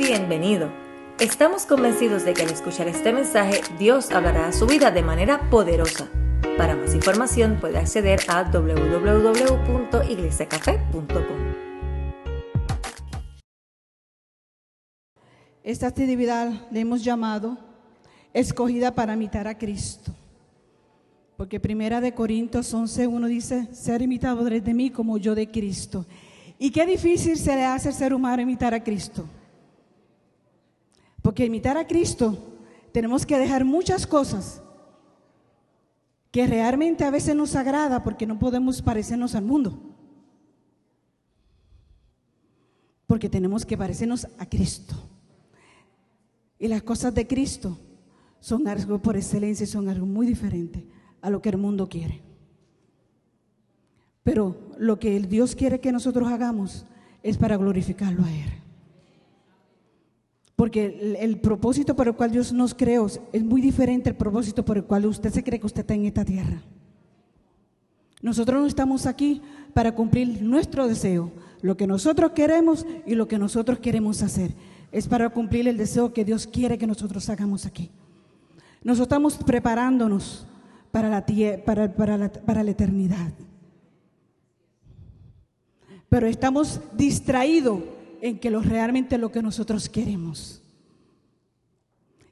Bienvenido. Estamos convencidos de que al escuchar este mensaje, Dios hablará a su vida de manera poderosa. Para más información puede acceder a www.iglesiacafé.com. Esta actividad le hemos llamado escogida para imitar a Cristo. Porque primera de Corintios 11, uno dice, ser imitadores de mí como yo de Cristo. Y qué difícil se le hace al ser humano imitar a Cristo. Porque imitar a Cristo tenemos que dejar muchas cosas que realmente a veces nos agrada porque no podemos parecernos al mundo. Porque tenemos que parecernos a Cristo. Y las cosas de Cristo son algo por excelencia, son algo muy diferente a lo que el mundo quiere. Pero lo que el Dios quiere que nosotros hagamos es para glorificarlo a Él. Porque el, propósito por el cual Dios nos creó es muy diferente al propósito por el cual usted se cree que usted está en esta tierra. Nosotros no estamos aquí para cumplir nuestro deseo, lo que nosotros queremos y lo que nosotros queremos hacer. Es para cumplir el deseo que Dios quiere que nosotros hagamos aquí. Nosotros estamos preparándonos para la, para, para la eternidad. Pero estamos distraídos en que lo realmente lo que nosotros queremos.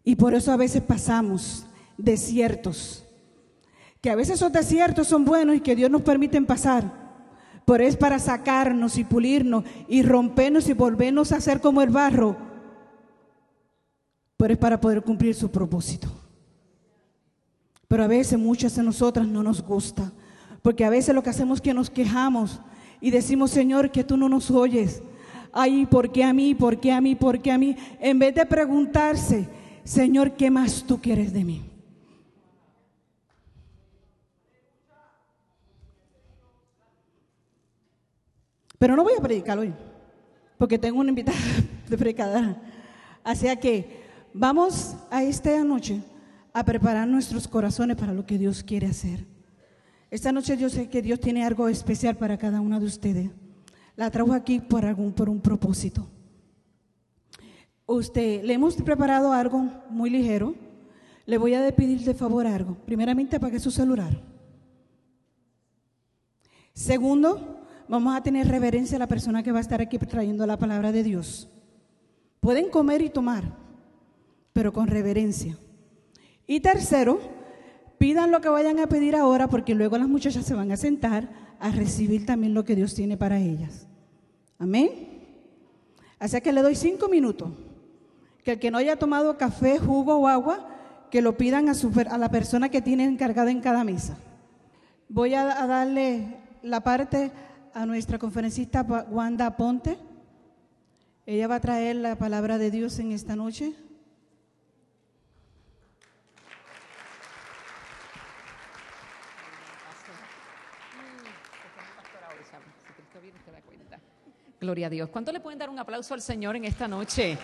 Y por eso a veces pasamos desiertos, que a veces esos desiertos son buenos y que Dios nos permite pasar, pero es para sacarnos y pulirnos y rompernos y volvernos a ser como el barro, pero es para poder cumplir su propósito. Pero a veces muchas de nosotras no nos gusta, porque a veces lo que hacemos es que nos quejamos y decimos, Señor, que tú no nos oyes, ay, ¿por qué a mí? ¿Por qué a mí? ¿Por qué a mí? En vez de preguntarse, Señor, ¿qué más tú quieres de mí? Pero no voy a predicar hoy, porque tengo una invitada de predicadora. Así que vamos a esta noche a preparar nuestros corazones para lo que Dios quiere hacer. Esta noche yo sé que Dios tiene algo especial para cada una de ustedes la trajo aquí por, algún, por un propósito. Usted, le hemos preparado algo muy ligero. Le voy a pedir de favor algo. Primeramente, apague su celular. Segundo, vamos a tener reverencia a la persona que va a estar aquí trayendo la palabra de Dios. Pueden comer y tomar, pero con reverencia. Y tercero, pidan lo que vayan a pedir ahora, porque luego las muchachas se van a sentar a recibir también lo que Dios tiene para ellas. Amén. Así que le doy cinco minutos. Que el que no haya tomado café, jugo o agua, que lo pidan a, a la persona que tiene encargada en cada mesa. Voy a, darle la parte a nuestra conferencista Wanda Ponte. Ella va a traer la palabra de Dios en esta noche. Gloria a Dios. ¿Cuánto le pueden dar un aplauso al Señor en esta noche?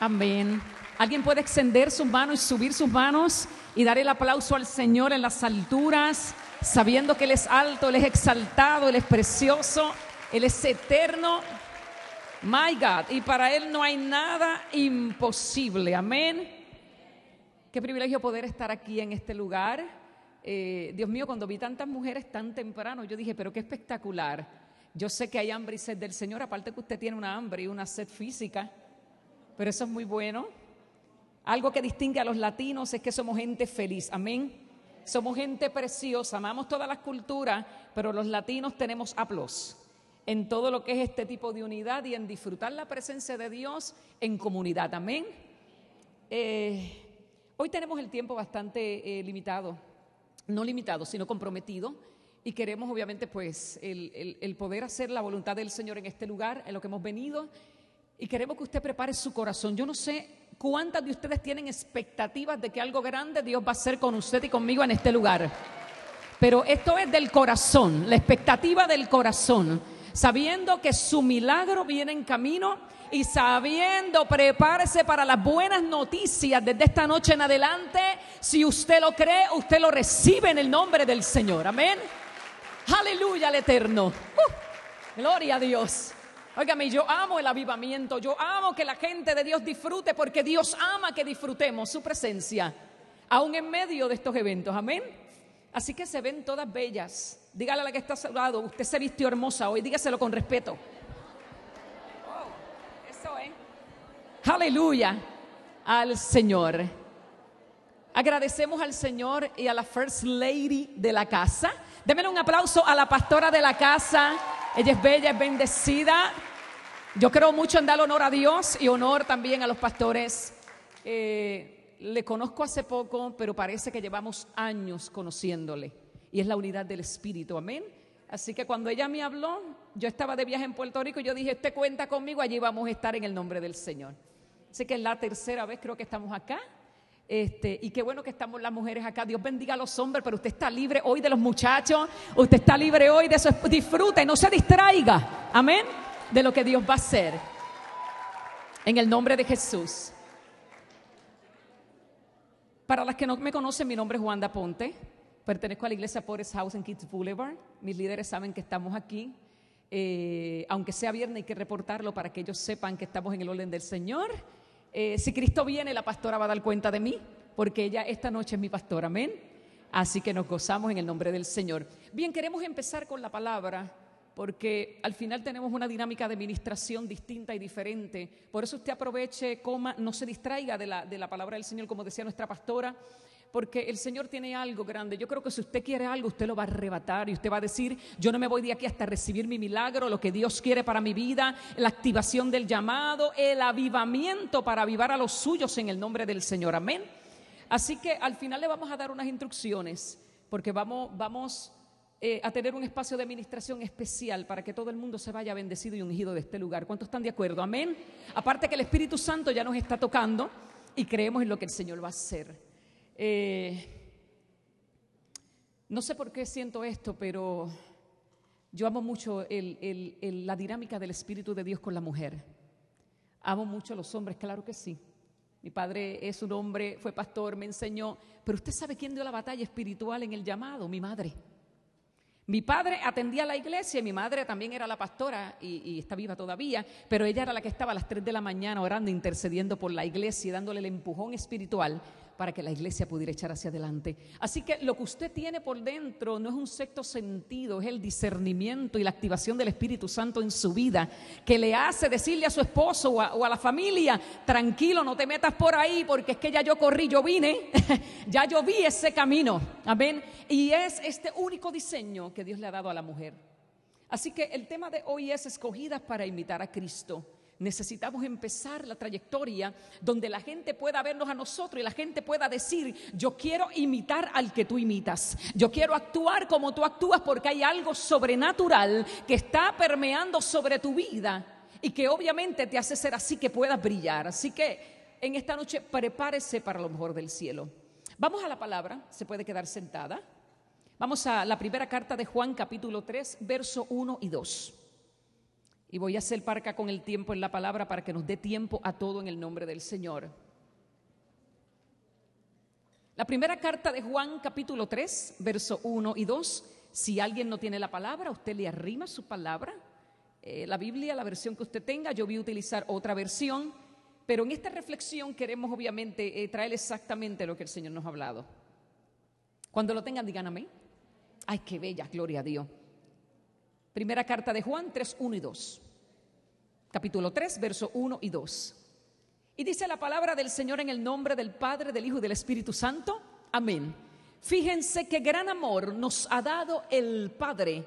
Amén. ¿Alguien puede extender sus manos y subir sus manos y dar el aplauso al Señor en las alturas, sabiendo que Él es alto, Él es exaltado, Él es precioso, Él es eterno? My God. Y para Él no hay nada imposible. Amén. Qué privilegio poder estar aquí en este lugar. Eh, Dios mío, cuando vi tantas mujeres tan temprano, yo dije, pero qué espectacular yo sé que hay hambre y sed del Señor, aparte que usted tiene una hambre y una sed física, pero eso es muy bueno. Algo que distingue a los latinos es que somos gente feliz, amén. Somos gente preciosa, amamos todas las culturas, pero los latinos tenemos aplausos en todo lo que es este tipo de unidad y en disfrutar la presencia de Dios en comunidad, amén. Eh, hoy tenemos el tiempo bastante eh, limitado, no limitado, sino comprometido y queremos obviamente pues el, poder hacer la voluntad del Señor en este lugar, en lo que hemos venido, y queremos que usted prepare su corazón. Yo no sé cuántas de ustedes tienen expectativas de que algo grande Dios va a hacer con usted y conmigo en este lugar, pero esto es del corazón, la expectativa del corazón, sabiendo que su milagro viene en camino y sabiendo, prepárese para las buenas noticias desde esta noche en adelante. Si usted lo cree, usted lo recibe en el nombre del Señor. Amén. Aleluya al eterno. Uh, gloria a Dios. Óigame, yo amo el avivamiento, yo amo que la gente de Dios disfrute porque Dios ama que disfrutemos su presencia, aún en medio de estos eventos, amén. Así que se ven todas bellas. Dígale a la que está a su lado, usted se vistió hermosa hoy, dígaselo con respeto. Oh, eso es. Aleluya al Señor. Agradecemos al Señor y a la First Lady de la casa. Démele un aplauso a la pastora de la casa. Ella es bella, es bendecida. Yo creo mucho en dar honor a Dios y honor también a los pastores. Eh, le conozco hace poco, pero parece que llevamos años conociéndole. Y es la unidad del Espíritu, amén. Así que cuando ella me habló, yo estaba de viaje en Puerto Rico y yo dije, usted cuenta conmigo, allí vamos a estar en el nombre del Señor. Así que es la tercera vez creo que estamos acá. Este, y qué bueno que estamos las mujeres acá. Dios bendiga a los hombres, pero usted está libre hoy de los muchachos. Usted está libre hoy de eso. Disfrute, no se distraiga. Amén. De lo que Dios va a hacer. En el nombre de Jesús. Para las que no me conocen, mi nombre es Juanda Ponte. Pertenezco a la iglesia Forest House en Kids Boulevard. Mis líderes saben que estamos aquí. Eh, aunque sea viernes, hay que reportarlo para que ellos sepan que estamos en el orden del Señor. Eh, si Cristo viene, la pastora va a dar cuenta de mí, porque ella esta noche es mi pastora, amén. Así que nos gozamos en el nombre del Señor. Bien, queremos empezar con la palabra, porque al final tenemos una dinámica de ministración distinta y diferente. Por eso usted aproveche, coma, no se distraiga de la, de la palabra del Señor, como decía nuestra pastora porque el Señor tiene algo grande. Yo creo que si usted quiere algo, usted lo va a arrebatar y usted va a decir, yo no me voy de aquí hasta recibir mi milagro, lo que Dios quiere para mi vida, la activación del llamado, el avivamiento para avivar a los suyos en el nombre del Señor. Amén. Así que al final le vamos a dar unas instrucciones, porque vamos, vamos eh, a tener un espacio de administración especial para que todo el mundo se vaya bendecido y ungido de este lugar. ¿Cuántos están de acuerdo? Amén. Aparte que el Espíritu Santo ya nos está tocando y creemos en lo que el Señor va a hacer. Eh, no sé por qué siento esto, pero yo amo mucho la dinámica del Espíritu de Dios con la mujer. Amo mucho a los hombres, claro que sí. Mi padre es un hombre, fue pastor, me enseñó. Pero usted sabe quién dio la batalla espiritual en el llamado, mi madre. Mi padre atendía a la iglesia, mi madre también era la pastora y, y, está viva todavía, pero ella era la que estaba a las 3 de la mañana orando, intercediendo por la iglesia y dándole el empujón espiritual para que la iglesia pudiera echar hacia adelante. Así que lo que usted tiene por dentro no es un sexto sentido, es el discernimiento y la activación del Espíritu Santo en su vida, que le hace decirle a su esposo o a, la familia, tranquilo, no te metas por ahí, porque es que ya yo corrí, yo vine, ya yo vi ese camino. Amén. Y es este único diseño que Dios le ha dado a la mujer. Así que el tema de hoy es escogidas para imitar a Cristo necesitamos empezar la trayectoria donde la gente pueda vernos a nosotros y la gente pueda decir, yo quiero imitar al que tú imitas, yo quiero actuar como tú actúas porque hay algo sobrenatural que está permeando sobre tu vida y que obviamente te hace ser así que puedas brillar. Así que en esta noche prepárese para lo mejor del cielo. Vamos a la palabra, se puede quedar sentada. Vamos a la primera carta de Juan capítulo 3, verso 1 y 2. Y voy a hacer parca con el tiempo en la palabra para que nos dé tiempo a todo en el nombre del Señor. La primera carta de Juan, capítulo 3, verso 1 y 2. Si alguien no tiene la palabra, usted le arrima su palabra. Eh, la Biblia, la versión que usted tenga, yo voy a utilizar otra versión. Pero en esta reflexión queremos obviamente eh, traer exactamente lo que el Señor nos ha hablado. Cuando lo tengan, digan amén. Ay, qué bella, gloria a Dios. Primera carta de Juan 3, 1 y 2. Capítulo 3, verso 1 y 2. Y dice la palabra del Señor en el nombre del Padre, del Hijo y del Espíritu Santo. Amén. Fíjense qué gran amor nos ha dado el Padre,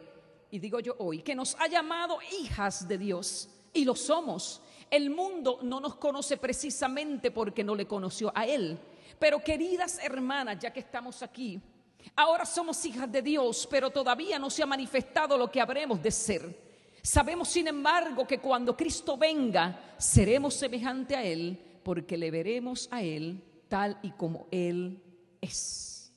y digo yo hoy, que nos ha llamado hijas de Dios, y lo somos. El mundo no nos conoce precisamente porque no le conoció a Él. Pero queridas hermanas, ya que estamos aquí, Ahora somos hijas de Dios, pero todavía no se ha manifestado lo que habremos de ser. Sabemos, sin embargo, que cuando Cristo venga, seremos semejante a Él, porque le veremos a Él tal y como Él es.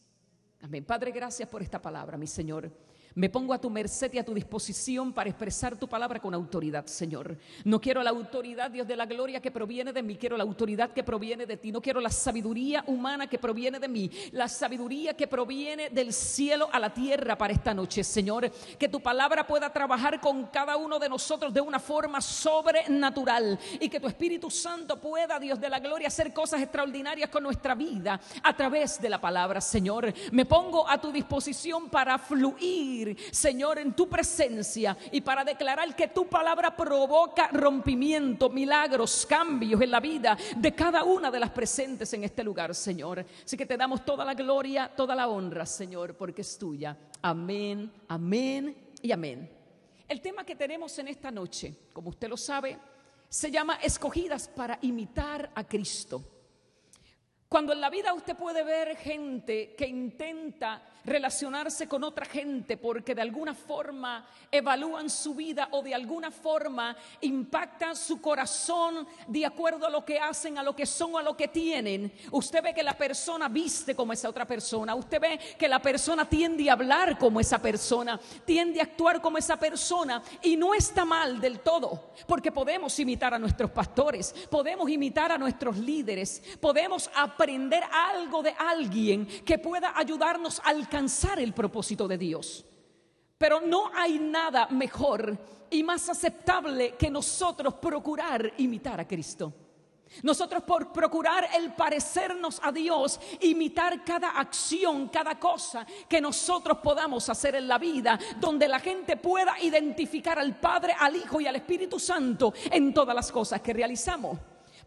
Amén. Padre, gracias por esta palabra, mi Señor. Me pongo a tu merced y a tu disposición para expresar tu palabra con autoridad, Señor. No quiero la autoridad, Dios de la gloria, que proviene de mí, quiero la autoridad que proviene de ti. No quiero la sabiduría humana que proviene de mí, la sabiduría que proviene del cielo a la tierra para esta noche, Señor. Que tu palabra pueda trabajar con cada uno de nosotros de una forma sobrenatural y que tu Espíritu Santo pueda, Dios de la gloria, hacer cosas extraordinarias con nuestra vida a través de la palabra, Señor. Me pongo a tu disposición para fluir Señor, en tu presencia y para declarar que tu palabra provoca rompimiento, milagros, cambios en la vida de cada una de las presentes en este lugar, Señor. Así que te damos toda la gloria, toda la honra, Señor, porque es tuya. Amén, amén y amén. El tema que tenemos en esta noche, como usted lo sabe, se llama Escogidas para imitar a Cristo. Cuando en la vida usted puede ver gente que intenta relacionarse con otra gente porque de alguna forma evalúan su vida o de alguna forma impactan su corazón de acuerdo a lo que hacen, a lo que son o a lo que tienen. Usted ve que la persona viste como esa otra persona, usted ve que la persona tiende a hablar como esa persona, tiende a actuar como esa persona y no está mal del todo, porque podemos imitar a nuestros pastores, podemos imitar a nuestros líderes, podemos aprender algo de alguien que pueda ayudarnos a alcanzar el propósito de Dios. Pero no hay nada mejor y más aceptable que nosotros procurar imitar a Cristo. Nosotros por procurar el parecernos a Dios, imitar cada acción, cada cosa que nosotros podamos hacer en la vida, donde la gente pueda identificar al Padre, al Hijo y al Espíritu Santo en todas las cosas que realizamos.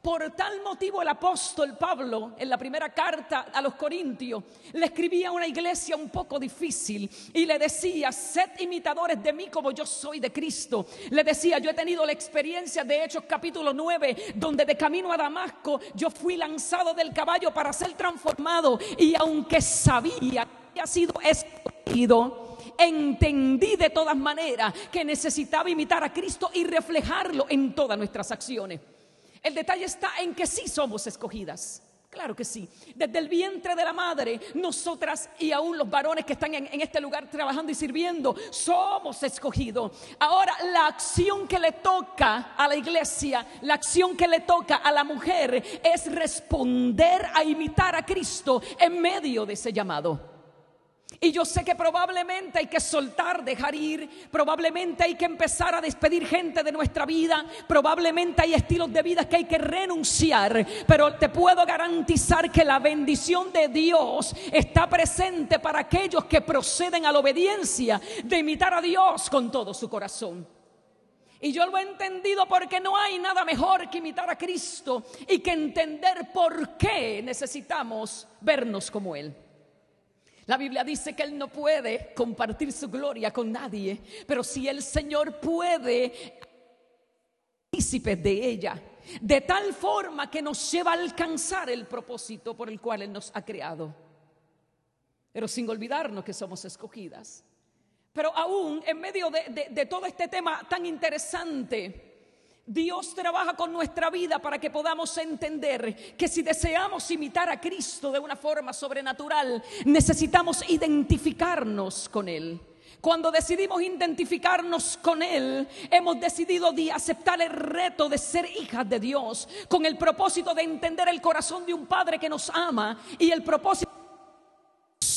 Por tal motivo el apóstol Pablo en la primera carta a los Corintios le escribía a una iglesia un poco difícil y le decía, sed imitadores de mí como yo soy de Cristo. Le decía, yo he tenido la experiencia de Hechos capítulo 9, donde de camino a Damasco yo fui lanzado del caballo para ser transformado y aunque sabía que había sido escogido, entendí de todas maneras que necesitaba imitar a Cristo y reflejarlo en todas nuestras acciones. El detalle está en que sí somos escogidas. Claro que sí. Desde el vientre de la madre, nosotras y aún los varones que están en, este lugar trabajando y sirviendo, somos escogidos. Ahora, la acción que le toca a la iglesia, la acción que le toca a la mujer es responder a imitar a Cristo en medio de ese llamado. Y yo sé que probablemente hay que soltar, dejar ir, probablemente hay que empezar a despedir gente de nuestra vida, probablemente hay estilos de vida que hay que renunciar, pero te puedo garantizar que la bendición de Dios está presente para aquellos que proceden a la obediencia de imitar a Dios con todo su corazón. Y yo lo he entendido porque no hay nada mejor que imitar a Cristo y que entender por qué necesitamos vernos como Él. La Biblia dice que Él no puede compartir su gloria con nadie, pero si el Señor puede, partícipe de ella, de tal forma que nos lleva a alcanzar el propósito por el cual Él nos ha creado. Pero sin olvidarnos que somos escogidas. Pero aún en medio de, de todo este tema tan interesante, Dios trabaja con nuestra vida para que podamos entender que si deseamos imitar a Cristo de una forma sobrenatural, necesitamos identificarnos con Él. Cuando decidimos identificarnos con Él, hemos decidido de aceptar el reto de ser hijas de Dios, con el propósito de entender el corazón de un Padre que nos ama y el propósito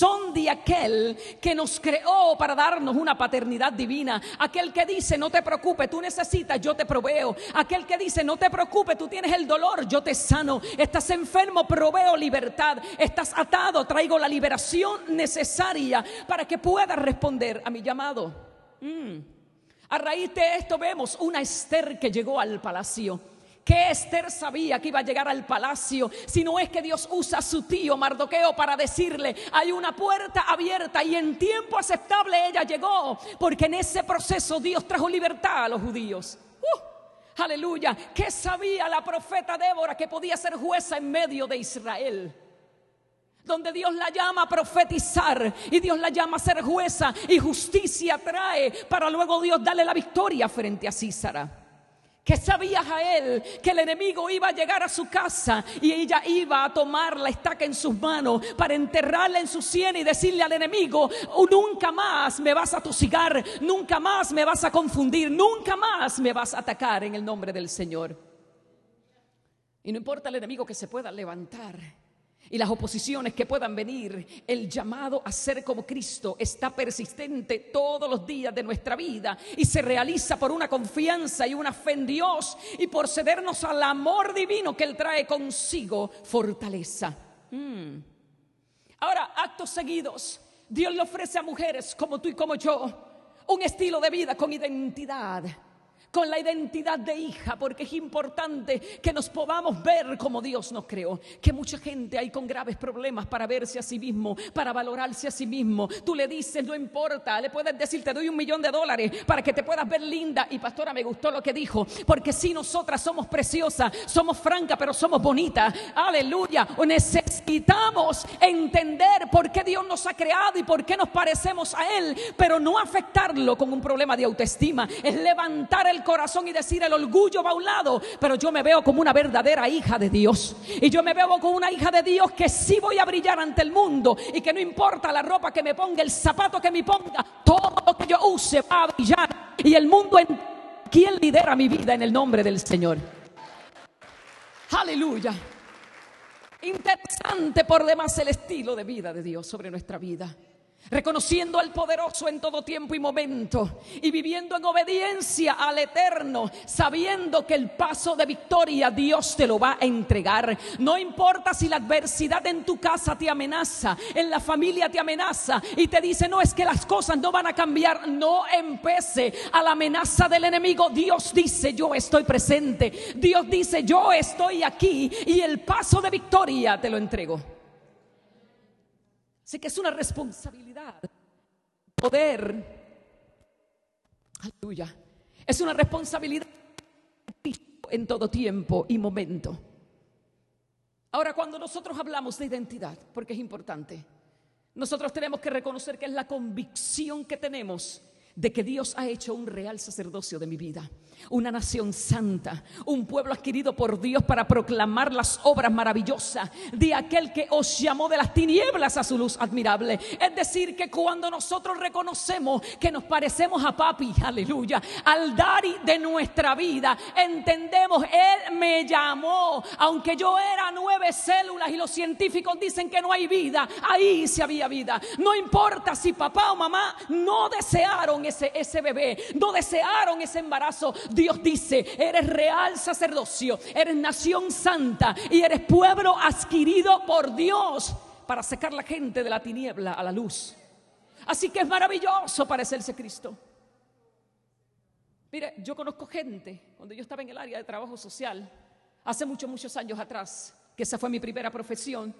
son de aquel que nos creó para darnos una paternidad divina. Aquel que dice, no te preocupes, tú necesitas, yo te proveo. Aquel que dice, no te preocupes, tú tienes el dolor, yo te sano. Estás enfermo, proveo libertad. Estás atado, traigo la liberación necesaria para que puedas responder a mi llamado. Mm. A raíz de esto vemos una Esther que llegó al palacio que Esther sabía que iba a llegar al palacio, si no es que Dios usa a su tío Mardoqueo para decirle, hay una puerta abierta y en tiempo aceptable ella llegó, porque en ese proceso Dios trajo libertad a los judíos. Uh, aleluya, ¿qué sabía la profeta Débora que podía ser jueza en medio de Israel? donde Dios la llama a profetizar y Dios la llama a ser jueza y justicia trae para luego Dios darle la victoria frente a Císara. Que sabía Jael que el enemigo iba a llegar a su casa y ella iba a tomar la estaca en sus manos para enterrarla en su sien y decirle al enemigo, oh, nunca más me vas a tosigar, nunca más me vas a confundir, nunca más me vas a atacar en el nombre del Señor. Y no importa el enemigo que se pueda levantar y las oposiciones que puedan venir, el llamado a ser como Cristo está persistente todos los días de nuestra vida y se realiza por una confianza y una fe en Dios y por cedernos al amor divino que Él trae consigo fortaleza. Mm. Ahora, actos seguidos, Dios le ofrece a mujeres como tú y como yo un estilo de vida con identidad con la identidad de hija, porque es importante que nos podamos ver como Dios nos creó. Que mucha gente hay con graves problemas para verse a sí mismo, para valorarse a sí mismo. Tú le dices, no importa, le puedes decir, te doy un millón de dólares para que te puedas ver linda. Y pastora, me gustó lo que dijo, porque si nosotras somos preciosas, somos francas, pero somos bonitas. Aleluya. Necesitamos entender por qué Dios nos ha creado y por qué nos parecemos a Él, pero no afectarlo con un problema de autoestima. Es levantar el corazón y decir el orgullo va a un lado, pero yo me veo como una verdadera hija de Dios. Y yo me veo como una hija de Dios que sí voy a brillar ante el mundo y que no importa la ropa que me ponga, el zapato que me ponga, todo lo que yo use va a brillar. Y el mundo en quien lidera mi vida en el nombre del Señor. Aleluya. Interesante por demás el estilo de vida de Dios sobre nuestra vida reconociendo al poderoso en todo tiempo y momento y viviendo en obediencia al eterno, sabiendo que el paso de victoria Dios te lo va a entregar. No importa si la adversidad en tu casa te amenaza, en la familia te amenaza y te dice, no es que las cosas no van a cambiar, no empece a la amenaza del enemigo. Dios dice, yo estoy presente. Dios dice, yo estoy aquí y el paso de victoria te lo entrego. Así que es una responsabilidad poder. Aleluya. Es una responsabilidad en todo tiempo y momento. Ahora, cuando nosotros hablamos de identidad, porque es importante, nosotros tenemos que reconocer que es la convicción que tenemos de que Dios ha hecho un real sacerdocio de mi vida, una nación santa, un pueblo adquirido por Dios para proclamar las obras maravillosas de aquel que os llamó de las tinieblas a su luz admirable. Es decir, que cuando nosotros reconocemos que nos parecemos a papi, aleluya, al dar de nuestra vida, entendemos, Él me llamó, aunque yo era nueve células y los científicos dicen que no hay vida, ahí sí había vida. No importa si papá o mamá no desearon ese, ese bebé, no desearon ese embarazo. Dios dice, eres real sacerdocio, eres nación santa y eres pueblo adquirido por Dios para sacar la gente de la tiniebla a la luz. Así que es maravilloso parecerse Cristo. Mire, yo conozco gente, cuando yo estaba en el área de trabajo social, hace muchos, muchos años atrás, que esa fue mi primera profesión,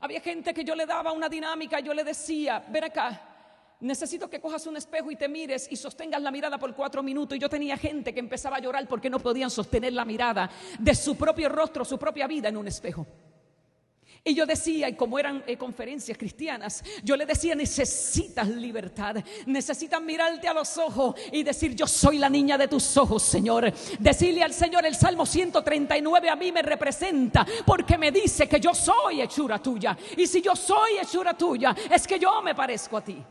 había gente que yo le daba una dinámica, yo le decía, ven acá, necesito que cojas un espejo y te mires y sostengas la mirada por cuatro minutos. Y yo tenía gente que empezaba a llorar porque no podían sostener la mirada de su propio rostro, su propia vida en un espejo. Y yo decía, y como eran eh, conferencias cristianas, yo le decía, necesitas libertad, necesitas mirarte a los ojos y decir, yo soy la niña de tus ojos, Señor. Decirle al Señor, el Salmo 139 a mí me representa porque me dice que yo soy hechura tuya. Y si yo soy hechura tuya, es que yo me parezco a ti.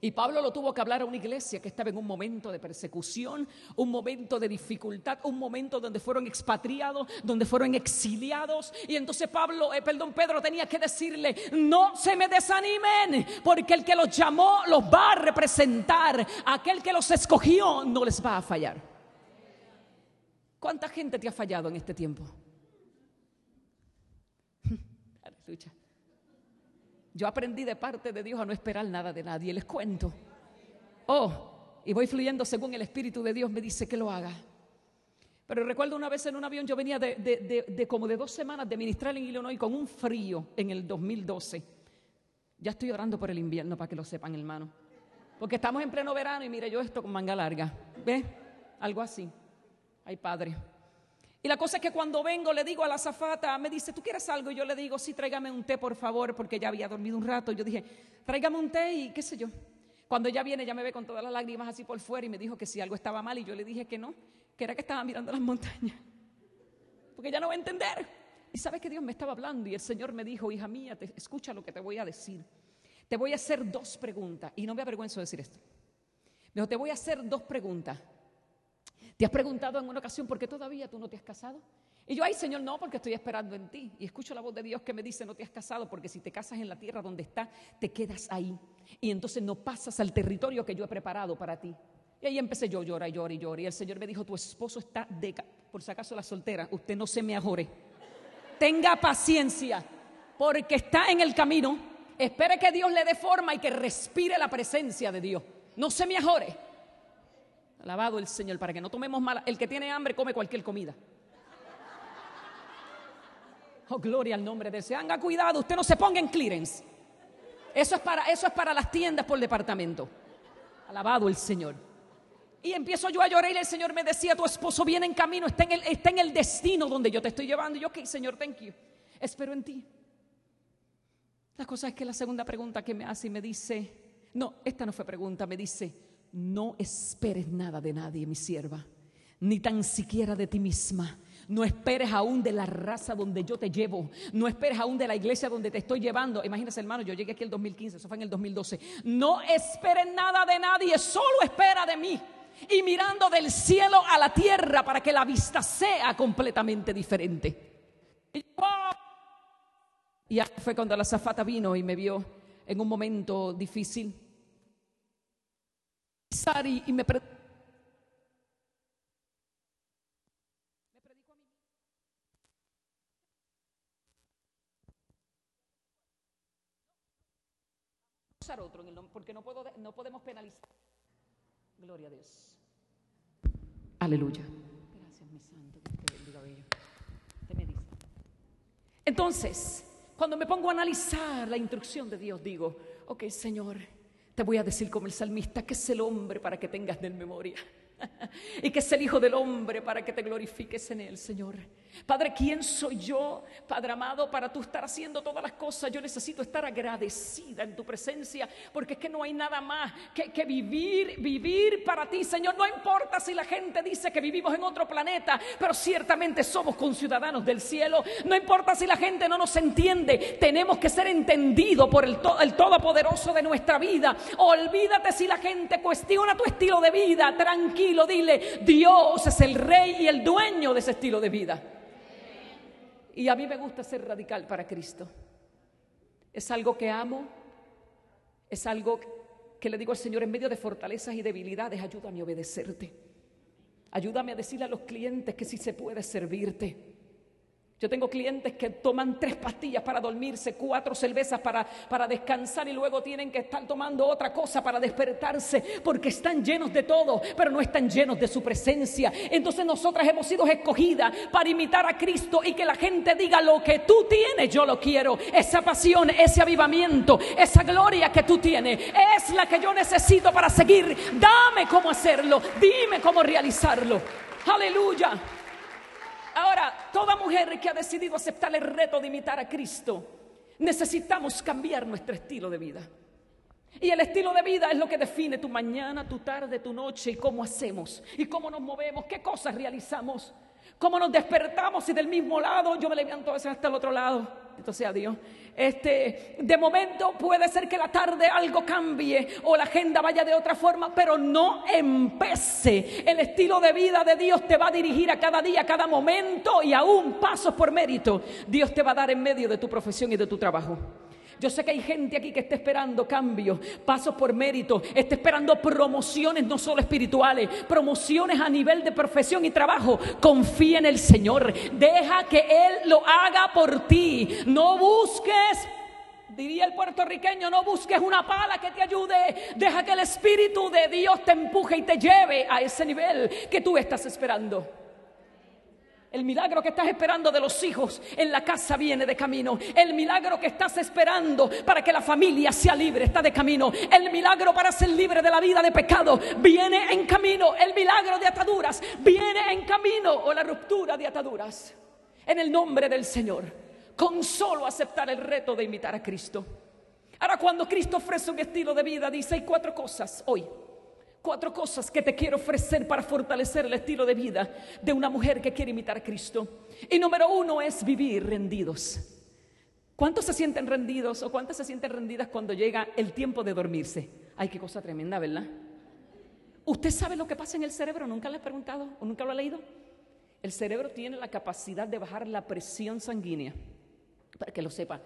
Y Pablo lo tuvo que hablar a una iglesia que estaba en un momento de persecución, un momento de dificultad, un momento donde fueron expatriados, donde fueron exiliados. Y entonces Pablo, eh, perdón, Pedro tenía que decirle, no se me desanimen, porque el que los llamó los va a representar. Aquel que los escogió no les va a fallar. ¿Cuánta gente te ha fallado en este tiempo? Aleluya. Yo aprendí de parte de Dios a no esperar nada de nadie. Les cuento. Oh, y voy fluyendo según el Espíritu de Dios me dice que lo haga. Pero recuerdo una vez en un avión, yo venía de, como de dos semanas de ministrar en Illinois con un frío en el 2012. Ya estoy orando por el invierno para que lo sepan, hermano. Porque estamos en pleno verano y mire yo esto con manga larga. ¿Ve? Algo así. Ay, Padre. Y la cosa es que cuando vengo le digo a la zafata, me dice, ¿tú quieres algo? Y yo le digo, sí, tráigame un té, por favor, porque ya había dormido un rato. Yo dije, tráigame un té y qué sé yo. Cuando ella viene, ella me ve con todas las lágrimas así por fuera y me dijo que si algo estaba mal y yo le dije que no, que era que estaba mirando las montañas. Porque ella no va a entender. Y sabes que Dios me estaba hablando y el Señor me dijo, hija mía, te, escucha lo que te voy a decir. Te voy a hacer dos preguntas y no me avergüenzo de decir esto. Me dijo, te voy a hacer dos preguntas. ¿Te has preguntado en una ocasión por qué todavía tú no te has casado? Y yo, ay Señor, no, porque estoy esperando en ti. Y escucho la voz de Dios que me dice, no te has casado, porque si te casas en la tierra donde está, te quedas ahí. Y entonces no pasas al territorio que yo he preparado para ti. Y ahí empecé yo, llora llora y llora. Y el Señor me dijo, tu esposo está de... Por si acaso la soltera, usted no se me ajore. Tenga paciencia, porque está en el camino. Espere que Dios le dé forma y que respire la presencia de Dios. No se me ajore. Alabado el Señor, para que no tomemos mal. El que tiene hambre come cualquier comida. Oh, gloria al nombre de Dios. Haga cuidado, usted no se ponga en clearance. Eso es para, eso es para las tiendas por departamento. Alabado el Señor. Y empiezo yo a llorar y el Señor me decía, tu esposo viene en camino, está en el, está en el destino donde yo te estoy llevando. Y yo, ok, Señor, thank you. Espero en ti. La cosa es que la segunda pregunta que me hace y me dice, no, esta no fue pregunta, me dice, no esperes nada de nadie, mi sierva, ni tan siquiera de ti misma no esperes aún de la raza donde yo te llevo. No esperes aún de la iglesia donde te estoy llevando. Imagínese, hermano, yo llegué aquí el 2015, eso fue en el 2012. No esperes nada de nadie, solo espera de mí. Y mirando del cielo a la tierra para que la vista sea completamente diferente. Y fue cuando la zafata vino y me vio en un momento difícil. Y me otro, porque no, puedo, no podemos penalizar. Gloria a Dios. Aleluya. Gracias, mi santo. me dice. Entonces, cuando me pongo a analizar la instrucción de Dios, digo, ok, Señor, te voy a decir como el salmista, que es el hombre para que tengas de memoria. y que es el Hijo del Hombre para que te glorifiques en él, Señor. Padre, ¿quién soy yo, Padre amado, para tú estar haciendo todas las cosas? Yo necesito estar agradecida en tu presencia, porque es que no hay nada más que, que vivir, vivir para ti, Señor. No importa si la gente dice que vivimos en otro planeta, pero ciertamente somos conciudadanos del cielo. No importa si la gente no nos entiende, tenemos que ser entendidos por el, el Todopoderoso de nuestra vida. Olvídate si la gente cuestiona tu estilo de vida, tranquilo, dile, Dios es el rey y el dueño de ese estilo de vida. Y a mí me gusta ser radical para Cristo. Es algo que amo, es algo que le digo al Señor en medio de fortalezas y debilidades, ayúdame a obedecerte. Ayúdame a decirle a los clientes que si se puede servirte. Yo tengo clientes que toman tres pastillas para dormirse, cuatro cervezas para, para, descansar y luego tienen que estar tomando otra cosa para despertarse porque están llenos de todo, pero no están llenos de su presencia. Entonces nosotras hemos sido escogidas para imitar a Cristo y que la gente diga lo que tú tienes, yo lo quiero. Esa pasión, ese avivamiento, esa gloria que tú tienes es la que yo necesito para seguir. Dame cómo hacerlo, dime cómo realizarlo. Aleluya. Ahora, toda mujer que ha decidido aceptar el reto de imitar a Cristo, necesitamos cambiar nuestro estilo de vida. Y el estilo de vida es lo que define tu mañana, tu tarde, tu noche y cómo hacemos y cómo nos movemos, qué cosas realizamos, cómo nos despertamos y del mismo lado yo me levanto a veces hasta el otro lado. Entonces, a Dios. Este, de momento puede ser que la tarde algo cambie o la agenda vaya de otra forma, pero no empece. El estilo de vida de Dios te va a dirigir a cada día, a cada momento y aún pasos por mérito. Dios te va a dar en medio de tu profesión y de tu trabajo. Yo sé que hay gente aquí que está esperando cambios, pasos por mérito, está esperando promociones no solo espirituales, promociones a nivel de profesión y trabajo. Confía en el Señor, deja que Él lo haga por ti. No busques diría el puertorriqueño, no busques una pala que te ayude, deja que el Espíritu de Dios te empuje y te lleve a ese nivel que tú estás esperando. El milagro que estás esperando de los hijos en la casa viene de camino. El milagro que estás esperando para que la familia sea libre está de camino. El milagro para ser libre de la vida de pecado viene en camino. El milagro de ataduras viene en camino o la ruptura de ataduras. En el nombre del Señor, con solo aceptar el reto de imitar a Cristo. Ahora, cuando Cristo ofrece un estilo de vida, dice, hay cuatro cosas hoy. Cuatro cosas que te quiero ofrecer para fortalecer el estilo de vida de una mujer que quiere imitar a Cristo. Y número uno es vivir rendidos. ¿Cuántos se sienten rendidos o cuántas se sienten rendidas cuando llega el tiempo de dormirse? Ay, qué cosa tremenda, ¿verdad? ¿Usted sabe lo que pasa en el cerebro? ¿Nunca le he preguntado o nunca lo ha leído? El cerebro tiene la capacidad de bajar la presión sanguínea, para que lo sepa.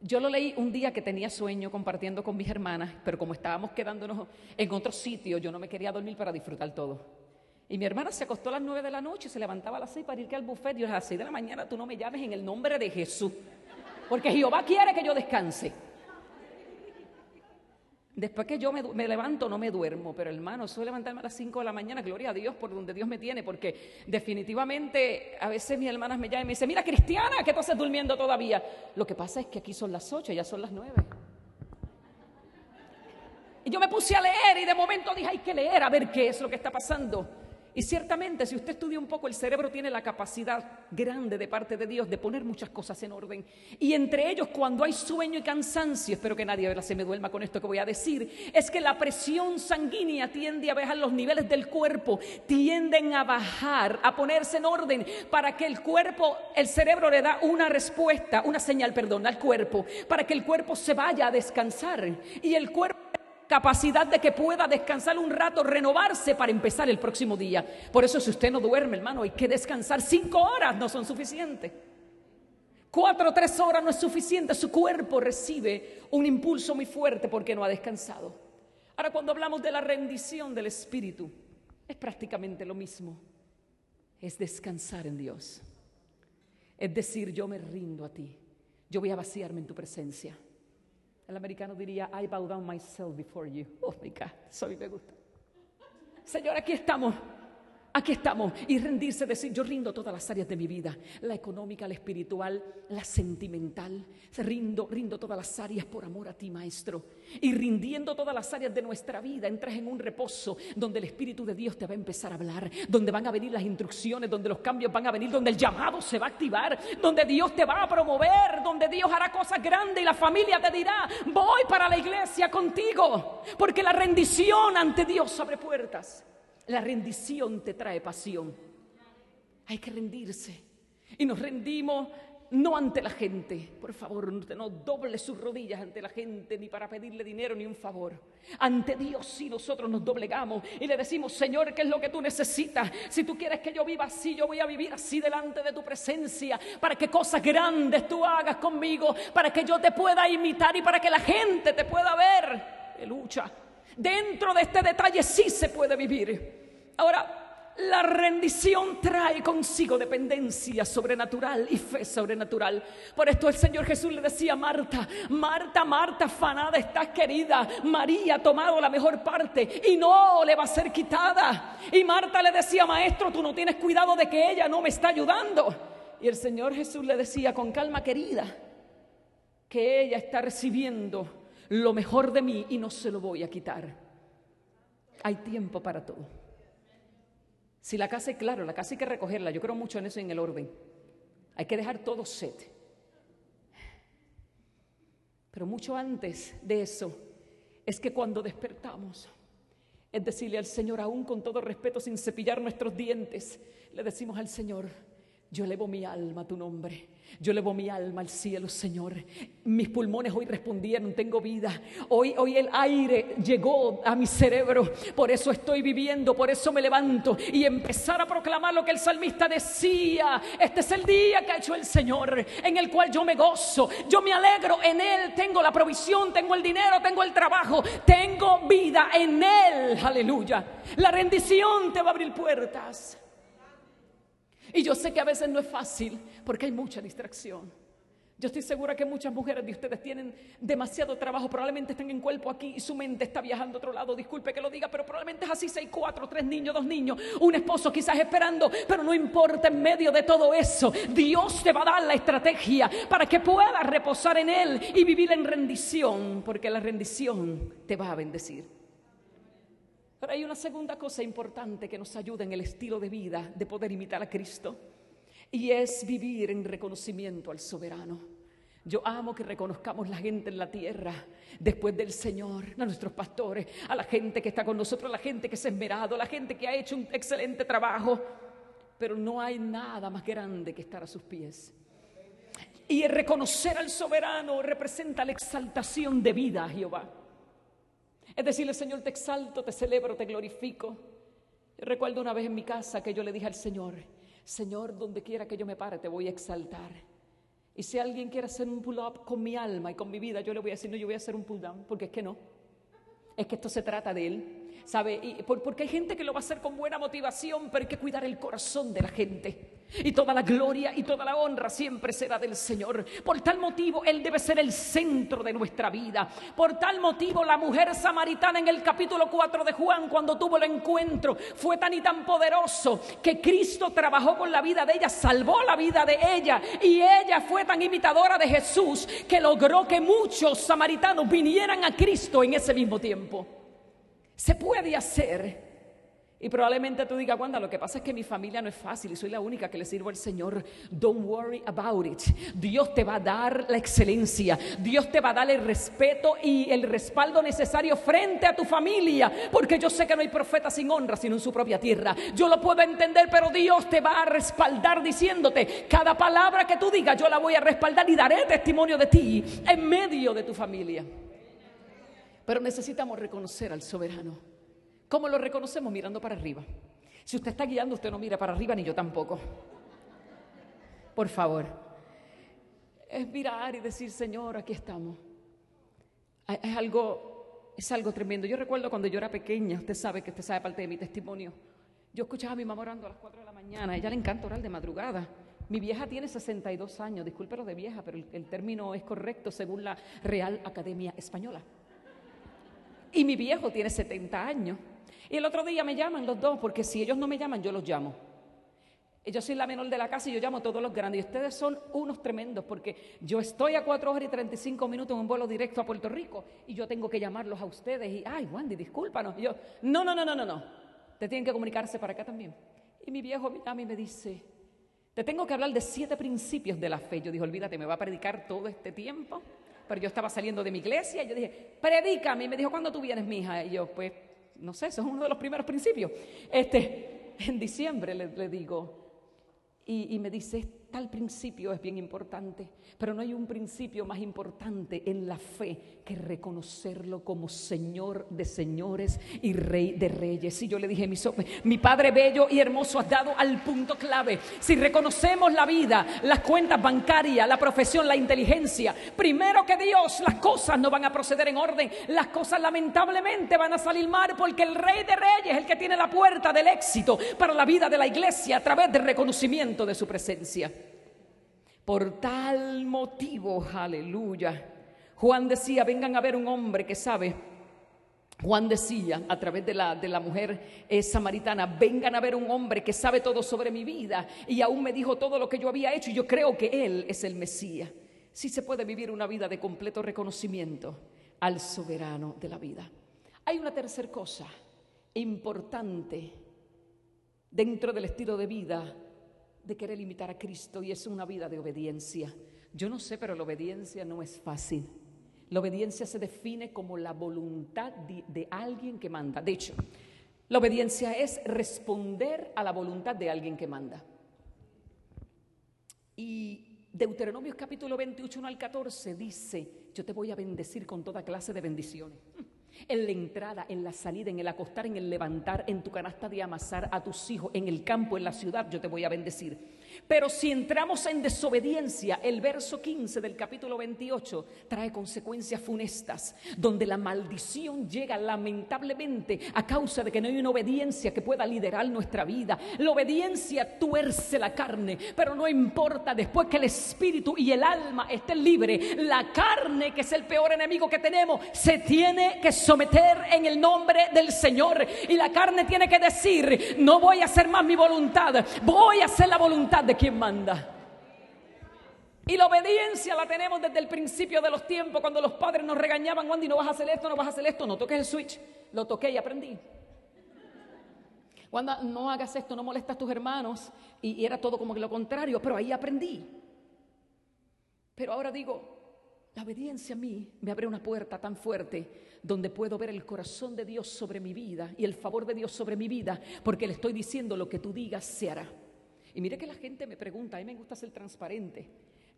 Yo lo leí un día que tenía sueño compartiendo con mis hermanas, pero como estábamos quedándonos en otro sitio, yo no me quería dormir para disfrutar todo. Y mi hermana se acostó a las nueve de la noche, se levantaba a las seis para ir al buffet y a las seis de la mañana tú no me llames en el nombre de Jesús, porque Jehová quiere que yo descanse. Después que yo me, levanto, no me duermo, pero hermano, suelo levantarme a las 5 de la mañana, gloria a Dios por donde Dios me tiene, porque definitivamente a veces mis hermanas me llaman y me dicen, mira Cristiana, ¿qué tú haces durmiendo todavía? Lo que pasa es que aquí son las 8, ya son las 9. Y yo me puse a leer y de momento dije, hay que leer a ver qué es lo que está pasando. Y ciertamente, si usted estudia un poco, el cerebro tiene la capacidad grande de parte de Dios de poner muchas cosas en orden. Y entre ellos, cuando hay sueño y cansancio, espero que nadie se me duerma con esto que voy a decir, es que la presión sanguínea tiende a bajar los niveles del cuerpo, tienden a bajar, a ponerse en orden para que el cuerpo, el cerebro le da una respuesta, una señal, perdón, al cuerpo, para que el cuerpo se vaya a descansar. Y el cuerpo capacidad de que pueda descansar un rato, renovarse para empezar el próximo día. Por eso si usted no duerme, hermano, hay que descansar. Cinco horas no son suficientes. Cuatro o tres horas no es suficiente. Su cuerpo recibe un impulso muy fuerte porque no ha descansado. Ahora cuando hablamos de la rendición del Espíritu, es prácticamente lo mismo. Es descansar en Dios. Es decir, yo me rindo a ti. Yo voy a vaciarme en tu presencia. El americano diría, I bow down myself before you. Oh my God, eso a mí me gusta. Señor, aquí estamos. Aquí estamos. Y rendirse, decir, yo rindo todas las áreas de mi vida. La económica, la espiritual, la sentimental. Rindo, rindo todas las áreas por amor a ti, Maestro. Y rindiendo todas las áreas de nuestra vida, entras en un reposo donde el Espíritu de Dios te va a empezar a hablar, donde van a venir las instrucciones, donde los cambios van a venir, donde el llamado se va a activar, donde Dios te va a promover, donde Dios hará cosas grandes y la familia te dirá, voy para la iglesia contigo, porque la rendición ante Dios abre puertas. La rendición te trae pasión. Hay que rendirse. Y nos rendimos no ante la gente. Por favor, no doble sus rodillas ante la gente ni para pedirle dinero ni un favor. Ante Dios si nosotros nos doblegamos y le decimos, Señor, ¿qué es lo que tú necesitas? Si tú quieres que yo viva así, yo voy a vivir así delante de tu presencia, para que cosas grandes tú hagas conmigo, para que yo te pueda imitar y para que la gente te pueda ver. Lucha. Dentro de este detalle sí se puede vivir. Ahora, la rendición trae consigo dependencia sobrenatural y fe sobrenatural. Por esto el Señor Jesús le decía a Marta, Marta, Marta, afanada estás querida. María ha tomado la mejor parte y no le va a ser quitada. Y Marta le decía, maestro, tú no tienes cuidado de que ella no me está ayudando. Y el Señor Jesús le decía, con calma querida, que ella está recibiendo lo mejor de mí y no se lo voy a quitar. Hay tiempo para todo. Si la casa, es claro, la casa hay que recogerla, yo creo mucho en eso en el orden. Hay que dejar todo set. Pero mucho antes de eso es que cuando despertamos, es decirle al Señor, aún con todo respeto, sin cepillar nuestros dientes, le decimos al Señor, yo elevo mi alma a tu nombre. Yo elevo mi alma al cielo, Señor. Mis pulmones hoy respondieron, tengo vida. Hoy, hoy el aire llegó a mi cerebro. Por eso estoy viviendo, por eso me levanto y empezar a proclamar lo que el salmista decía. Este es el día que ha hecho el Señor, en el cual yo me gozo, yo me alegro en Él. Tengo la provisión, tengo el dinero, tengo el trabajo, tengo vida en Él. Aleluya. La rendición te va a abrir puertas. Y yo sé que a veces no es fácil porque hay mucha distracción. Yo estoy segura que muchas mujeres de ustedes tienen demasiado trabajo, probablemente están en cuerpo aquí y su mente está viajando a otro lado. Disculpe que lo diga, pero probablemente es así, seis, cuatro, tres niños, dos niños, un esposo quizás esperando, pero no importa en medio de todo eso. Dios te va a dar la estrategia para que puedas reposar en Él y vivir en rendición, porque la rendición te va a bendecir. Pero hay una segunda cosa importante que nos ayuda en el estilo de vida de poder imitar a Cristo y es vivir en reconocimiento al soberano. Yo amo que reconozcamos la gente en la tierra, después del Señor, a nuestros pastores, a la gente que está con nosotros, a la gente que se ha esmerado, a la gente que ha hecho un excelente trabajo. Pero no hay nada más grande que estar a sus pies. Y reconocer al soberano representa la exaltación de vida a Jehová. Es decirle, Señor, te exalto, te celebro, te glorifico. recuerdo una vez en mi casa que yo le dije al Señor, Señor, donde quiera que yo me pare, te voy a exaltar. Y si alguien quiere hacer un pull-up con mi alma y con mi vida, yo le voy a decir, no, yo voy a hacer un pull-down, porque es que no. Es que esto se trata de Él. ¿Sabe? Y porque hay gente que lo va a hacer con buena motivación, pero hay que cuidar el corazón de la gente. Y toda la gloria y toda la honra siempre será del Señor. Por tal motivo, Él debe ser el centro de nuestra vida. Por tal motivo, la mujer samaritana en el capítulo 4 de Juan, cuando tuvo el encuentro, fue tan y tan poderoso que Cristo trabajó con la vida de ella, salvó la vida de ella. Y ella fue tan imitadora de Jesús que logró que muchos samaritanos vinieran a Cristo en ese mismo tiempo. Se puede hacer y probablemente tú digas, Wanda, lo que pasa es que mi familia no es fácil y soy la única que le sirvo al Señor. Don't worry about it. Dios te va a dar la excelencia. Dios te va a dar el respeto y el respaldo necesario frente a tu familia. Porque yo sé que no hay profeta sin honra, sino en su propia tierra. Yo lo puedo entender, pero Dios te va a respaldar diciéndote, cada palabra que tú digas, yo la voy a respaldar y daré testimonio de ti en medio de tu familia. Pero necesitamos reconocer al soberano. ¿Cómo lo reconocemos? Mirando para arriba. Si usted está guiando, usted no mira para arriba, ni yo tampoco. Por favor. Es mirar y decir, Señor, aquí estamos. Es algo, es algo tremendo. Yo recuerdo cuando yo era pequeña, usted sabe que usted sabe parte de mi testimonio. Yo escuchaba a mi mamá orando a las 4 de la mañana. A ella le encanta orar de madrugada. Mi vieja tiene 62 años, discúlpelo de vieja, pero el término es correcto según la Real Academia Española. Y mi viejo tiene 70 años. Y el otro día me llaman los dos, porque si ellos no me llaman, yo los llamo. Yo soy la menor de la casa y yo llamo a todos los grandes. Y ustedes son unos tremendos porque yo estoy a 4 horas y 35 minutos en un vuelo directo a Puerto Rico y yo tengo que llamarlos a ustedes. Y, ay, Wandy, discúlpanos. Y yo, no, no, no, no, no, no. Te tienen que comunicarse para acá también. Y mi viejo a mí me dice, te tengo que hablar de siete principios de la fe. Yo dije, olvídate, me va a predicar todo este tiempo. Pero yo estaba saliendo de mi iglesia y yo dije, predícame. Y me dijo, ¿cuándo tú vienes, mija? Y yo, pues, no sé, eso es uno de los primeros principios. Este, en diciembre le, digo, y, y, me dice, tal principio es bien importante, pero no hay un principio más importante en la fe que reconocerlo como Señor de señores y Rey de reyes. Y yo le dije, mi, mi Padre bello y hermoso, has dado al punto clave. Si reconocemos la vida, las cuentas bancarias, la profesión, la inteligencia, primero que Dios, las cosas no van a proceder en orden. Las cosas lamentablemente van a salir mal porque el Rey de reyes es el que tiene la puerta del éxito para la vida de la iglesia a través del reconocimiento de su presencia. Por tal motivo, aleluya. Juan decía, vengan a ver un hombre que sabe. Juan decía a través de la, de la mujer eh, samaritana, vengan a ver un hombre que sabe todo sobre mi vida y aún me dijo todo lo que yo había hecho y yo creo que él es el Mesías. Sí se puede vivir una vida de completo reconocimiento al soberano de la vida. Hay una tercera cosa importante dentro del estilo de vida de querer imitar a Cristo y es una vida de obediencia. Yo no sé, pero la obediencia no es fácil. La obediencia se define como la voluntad de, alguien que manda. De hecho, la obediencia es responder a la voluntad de alguien que manda. Y Deuteronomio capítulo 28 al 14 dice, yo te voy a bendecir con toda clase de bendiciones en la entrada, en la salida, en el acostar, en el levantar, en tu canasta de amasar a tus hijos, en el campo, en la ciudad, yo te voy a bendecir. Pero si entramos en desobediencia, el verso 15 del capítulo 28 trae consecuencias funestas, donde la maldición llega lamentablemente a causa de que no hay una obediencia que pueda liderar nuestra vida. La obediencia tuerce la carne, pero no importa, después que el espíritu y el alma estén libres, la carne, que es el peor enemigo que tenemos, se tiene que someter en el nombre del Señor. Y la carne tiene que decir, no voy a hacer más mi voluntad, voy a hacer la voluntad de quien manda. Y la obediencia la tenemos desde el principio de los tiempos, cuando los padres nos regañaban, Wandy, no vas a hacer esto, no vas a hacer esto, no toques el switch. Lo toqué y aprendí. Wanda, no hagas esto, no molestas a tus hermanos. Y, era todo como lo contrario, pero ahí aprendí. Pero ahora digo, La obediencia a mí me abre una puerta tan fuerte donde puedo ver el corazón de Dios sobre mi vida y el favor de Dios sobre mi vida, porque le estoy diciendo lo que tú digas se hará. Y mire que la gente me pregunta, a mí me gusta ser transparente.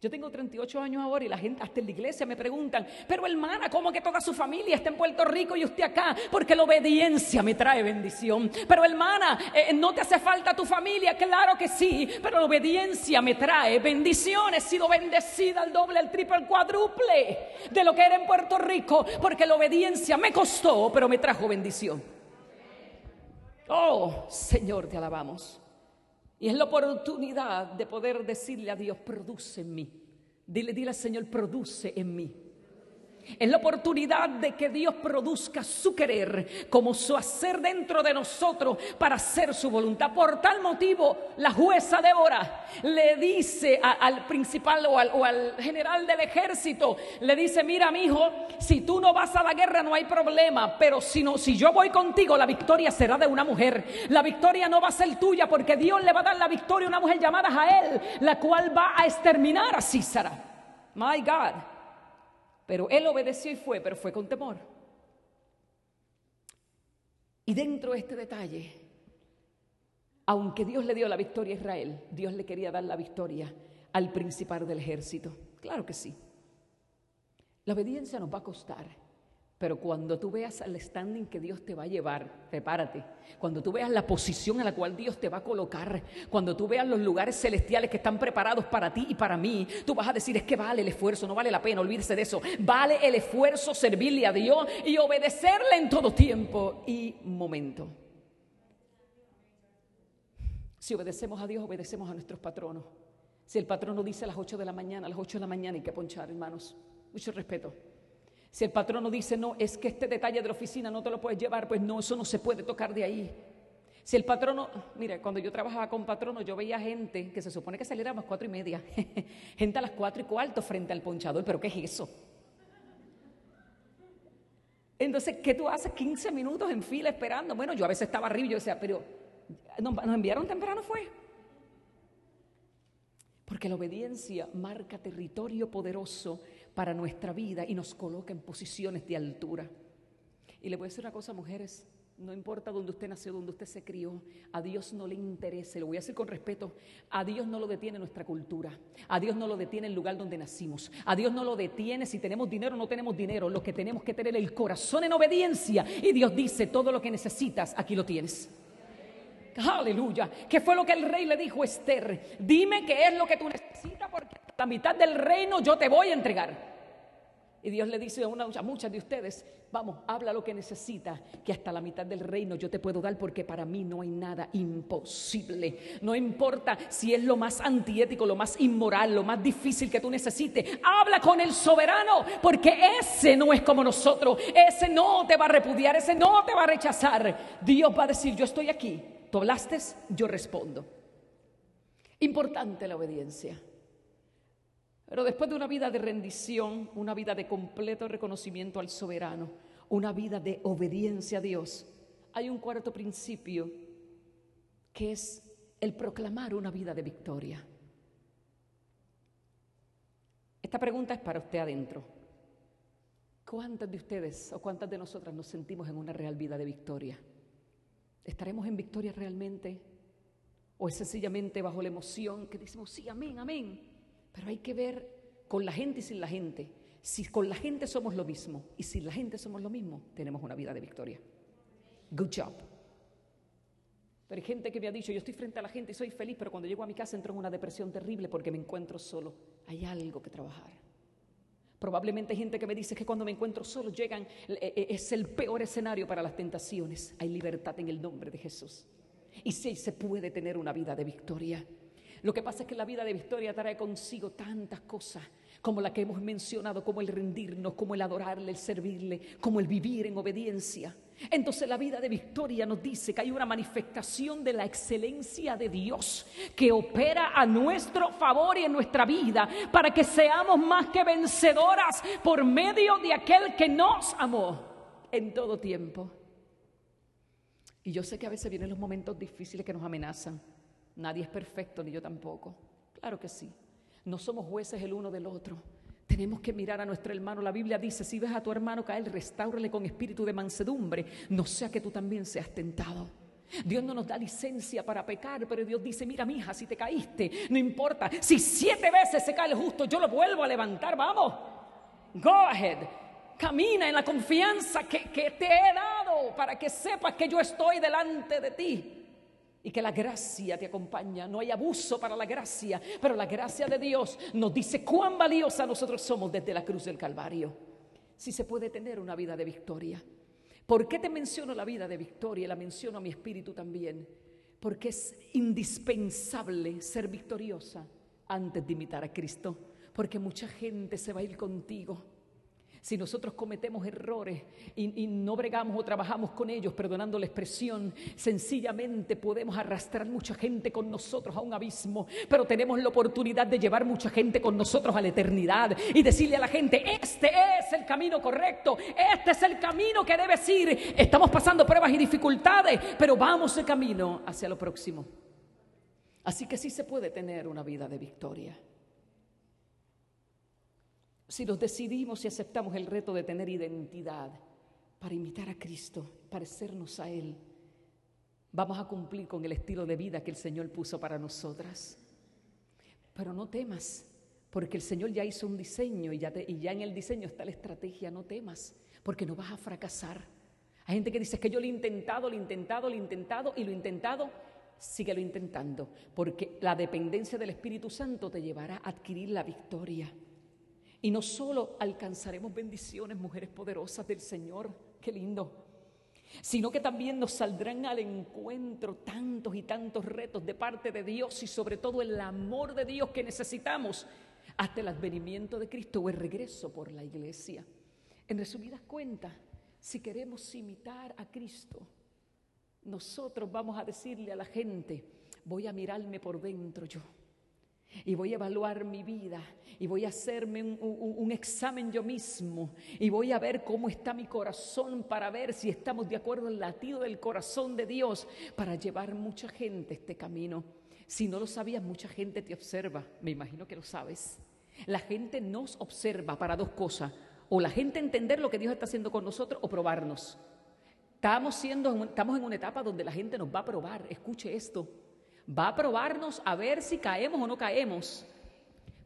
Yo tengo 38 años ahora y la gente, hasta en la iglesia, me preguntan, pero hermana, ¿cómo que toda su familia está en Puerto Rico y usted acá? Porque la obediencia me trae bendición. Pero hermana, eh, ¿no te hace falta tu familia? Claro que sí, pero la obediencia me trae bendición. He sido bendecida al doble, al triple, al cuádruple de lo que era en Puerto Rico, porque la obediencia me costó, pero me trajo bendición. Oh, Señor, te alabamos. Y es la oportunidad de poder decirle a Dios, produce en mí. Dile, dile al Señor, produce en mí. Es la oportunidad de que Dios produzca su querer como su hacer dentro de nosotros para hacer su voluntad. Por tal motivo, la jueza Débora le dice al principal o al, general del ejército, le dice, mira mi hijo, si tú no vas a la guerra no hay problema, pero si, no, si yo voy contigo, la victoria será de una mujer. La victoria no va a ser tuya porque Dios le va a dar la victoria a una mujer llamada Jael, la cual va a exterminar a Císara. My God. Pero él obedeció y fue, pero fue con temor. Y dentro de este detalle, aunque Dios le dio la victoria a Israel, Dios le quería dar la victoria al principal del ejército. Claro que sí. La obediencia nos va a costar. Pero cuando tú veas el standing que Dios te va a llevar, prepárate. Cuando tú veas la posición en la cual Dios te va a colocar, cuando tú veas los lugares celestiales que están preparados para ti y para mí, tú vas a decir, es que vale el esfuerzo, no vale la pena, olvídese de eso. Vale el esfuerzo servirle a Dios y obedecerle en todo tiempo y momento. Si obedecemos a Dios, obedecemos a nuestros patronos. Si el patrono dice a las 8 de la mañana, a las 8 de la mañana hay que ponchar, hermanos. Mucho respeto. Si el patrono dice, no, es que este detalle de la oficina no te lo puedes llevar, pues no, eso no se puede tocar de ahí. Si el patrono, mire, cuando yo trabajaba con patrono, yo veía gente que se supone que saliera a las cuatro y media, gente a las cuatro y cuarto frente al ponchador, pero ¿qué es eso? Entonces, ¿qué tú haces 15 minutos en fila esperando? Bueno, yo a veces estaba arriba y yo decía, pero nos enviaron temprano fue. Porque la obediencia marca territorio poderoso para nuestra vida y nos coloca en posiciones de altura. Y le voy a decir una cosa, mujeres, no importa dónde usted nació, dónde usted se crió, a Dios no le interesa, lo voy a decir con respeto, a Dios no lo detiene nuestra cultura, a Dios no lo detiene el lugar donde nacimos, a Dios no lo detiene si tenemos dinero o no tenemos dinero, lo que tenemos que tener el corazón en obediencia y Dios dice, todo lo que necesitas, aquí lo tienes. Aleluya. ¿Qué fue lo que el rey le dijo Esther? Dime qué es lo que tú necesitas la mitad del reino yo te voy a entregar. Y Dios le dice a, una, muchas de ustedes, vamos, habla lo que necesita, que hasta la mitad del reino yo te puedo dar porque para mí no hay nada imposible. No importa si es lo más antiético, lo más inmoral, lo más difícil que tú necesites. Habla con el soberano porque ese no es como nosotros. Ese no te va a repudiar, ese no te va a rechazar. Dios va a decir, yo estoy aquí. Tú hablaste, yo respondo. Importante la obediencia. Pero después de una vida de rendición, una vida de completo reconocimiento al soberano, una vida de obediencia a Dios, hay un cuarto principio que es el proclamar una vida de victoria. Esta pregunta es para usted adentro. ¿Cuántas de ustedes o cuántas de nosotras nos sentimos en una real vida de victoria? ¿Estaremos en victoria realmente? ¿O es sencillamente bajo la emoción que decimos, sí, amén, amén? Pero hay que ver con la gente y sin la gente. Si con la gente somos lo mismo y sin la gente somos lo mismo, tenemos una vida de victoria. Good job. Pero hay gente que me ha dicho, yo estoy frente a la gente y soy feliz, pero cuando llego a mi casa entro en una depresión terrible porque me encuentro solo. Hay algo que trabajar. Probablemente hay gente que me dice que cuando me encuentro solo llegan, eh, eh, es el peor escenario para las tentaciones. Hay libertad en el nombre de Jesús. Y sí se puede tener una vida de victoria. Lo que pasa es que la vida de victoria trae consigo tantas cosas como la que hemos mencionado, como el rendirnos, como el adorarle, el servirle, como el vivir en obediencia. Entonces la vida de victoria nos dice que hay una manifestación de la excelencia de Dios que opera a nuestro favor y en nuestra vida para que seamos más que vencedoras por medio de aquel que nos amó en todo tiempo. Y yo sé que a veces vienen los momentos difíciles que nos amenazan. Nadie es perfecto, ni yo tampoco. Claro que sí. No somos jueces el uno del otro. Tenemos que mirar a nuestro hermano. La Biblia dice, si ves a tu hermano caer, restáurale con espíritu de mansedumbre, no sea que tú también seas tentado. Dios no nos da licencia para pecar, pero Dios dice, mira mi hija, si te caíste, no importa. Si siete veces se cae el justo, yo lo vuelvo a levantar, vamos. Go ahead. Camina en la confianza que, que te he dado para que sepas que yo estoy delante de ti y que la gracia te acompaña. No hay abuso para la gracia, pero la gracia de Dios nos dice cuán valiosa nosotros somos desde la cruz del Calvario. Si se puede tener una vida de victoria. ¿Por qué te menciono la vida de victoria? La menciono a mi espíritu también. Porque es indispensable ser victoriosa antes de imitar a Cristo. Porque mucha gente se va a ir contigo si nosotros cometemos errores y, no bregamos o trabajamos con ellos, perdonando la expresión, sencillamente podemos arrastrar mucha gente con nosotros a un abismo, pero tenemos la oportunidad de llevar mucha gente con nosotros a la eternidad y decirle a la gente, este es el camino correcto, este es el camino que debes ir. Estamos pasando pruebas y dificultades, pero vamos de camino hacia lo próximo. Así que sí se puede tener una vida de victoria si nos decidimos y aceptamos el reto de tener identidad para imitar a Cristo, parecernos a Él, vamos a cumplir con el estilo de vida que el Señor puso para nosotras. Pero no temas, porque el Señor ya hizo un diseño y ya, en el diseño está la estrategia, no temas, porque no vas a fracasar. Hay gente que dice que yo lo he intentado, lo he intentado, lo he intentado y lo he intentado. Síguelo intentando, porque la dependencia del Espíritu Santo te llevará a adquirir la victoria. Y no solo alcanzaremos bendiciones, mujeres poderosas del Señor, qué lindo, sino que también nos saldrán al encuentro tantos y tantos retos de parte de Dios y sobre todo el amor de Dios que necesitamos hasta el advenimiento de Cristo o el regreso por la iglesia. En resumidas cuentas, si queremos imitar a Cristo, nosotros vamos a decirle a la gente, voy a mirarme por dentro yo y voy a evaluar mi vida y voy a hacerme un, examen yo mismo y voy a ver cómo está mi corazón para ver si estamos de acuerdo en el latido del corazón de Dios para llevar mucha gente este camino. Si no lo sabías, mucha gente te observa, me imagino que lo sabes. La gente nos observa para dos cosas, o la gente entender lo que Dios está haciendo con nosotros o probarnos. Estamos, siendo, estamos en una etapa donde la gente nos va a probar, escuche esto. Va a probarnos a ver si caemos o no caemos.